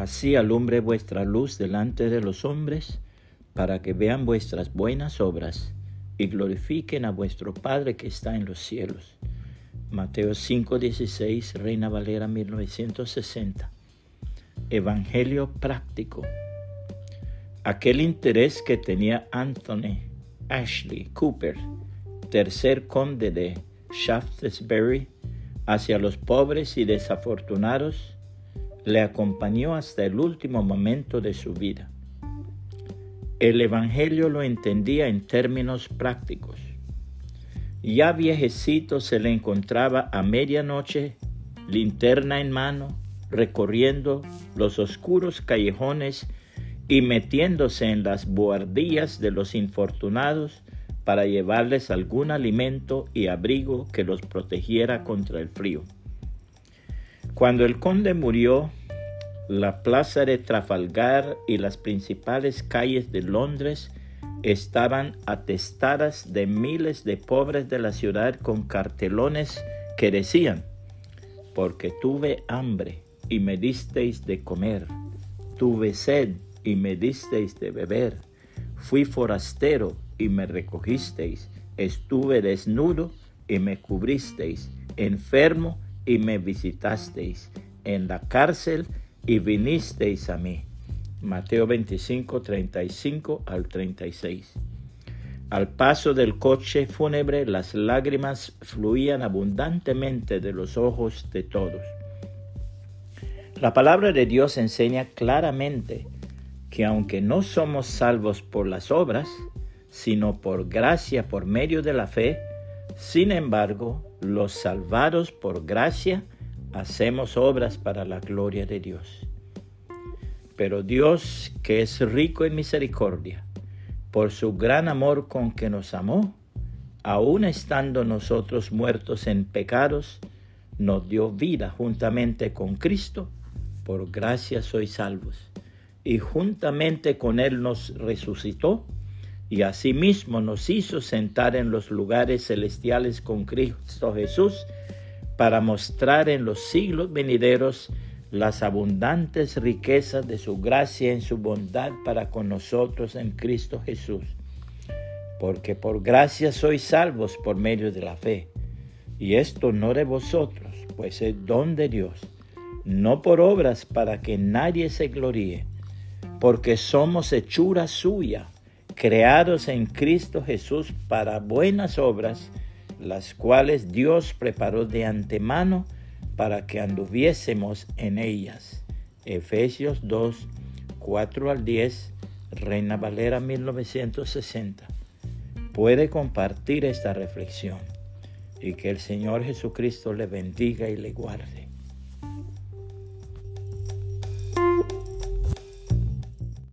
Así alumbre vuestra luz delante de los hombres, para que vean vuestras buenas obras y glorifiquen a vuestro Padre que está en los cielos. Mateo 5:16, Reina Valera 1960. Evangelio práctico. Aquel interés que tenía Anthony Ashley Cooper, tercer conde de Shaftesbury, hacia los pobres y desafortunados, le acompañó hasta el último momento de su vida. El Evangelio lo entendía en términos prácticos. Ya viejecito se le encontraba a medianoche, linterna en mano, recorriendo los oscuros callejones y metiéndose en las buhardillas de los infortunados para llevarles algún alimento y abrigo que los protegiera contra el frío. Cuando el conde murió, la plaza de Trafalgar y las principales calles de Londres estaban atestadas de miles de pobres de la ciudad con cartelones que decían, porque tuve hambre y me disteis de comer, tuve sed y me disteis de beber, fui forastero y me recogisteis, estuve desnudo y me cubristeis, enfermo y me visitasteis, en la cárcel y vinisteis a mí. Mateo 25, 35 al 36. Al paso del coche fúnebre las lágrimas fluían abundantemente de los ojos de todos. La palabra de Dios enseña claramente que aunque no somos salvos por las obras, sino por gracia por medio de la fe, sin embargo, los salvados por gracia hacemos obras para la gloria de Dios. Pero Dios, que es rico en misericordia, por su gran amor con que nos amó, aun estando nosotros muertos en pecados, nos dio vida juntamente con Cristo, por gracia sois salvos y juntamente con Él nos resucitó y asimismo nos hizo sentar en los lugares celestiales con Cristo Jesús para mostrar en los siglos venideros las abundantes riquezas de su gracia en su bondad para con nosotros en Cristo Jesús. Porque por gracia sois salvos por medio de la fe. Y esto no de vosotros, pues es don de Dios, no por obras para que nadie se gloríe porque somos hechura suya, creados en Cristo Jesús para buenas obras, las cuales Dios preparó de antemano para que anduviésemos en ellas. Efesios 2, 4 al 10, Reina Valera 1960. Puede compartir esta reflexión y que el Señor Jesucristo le bendiga y le guarde.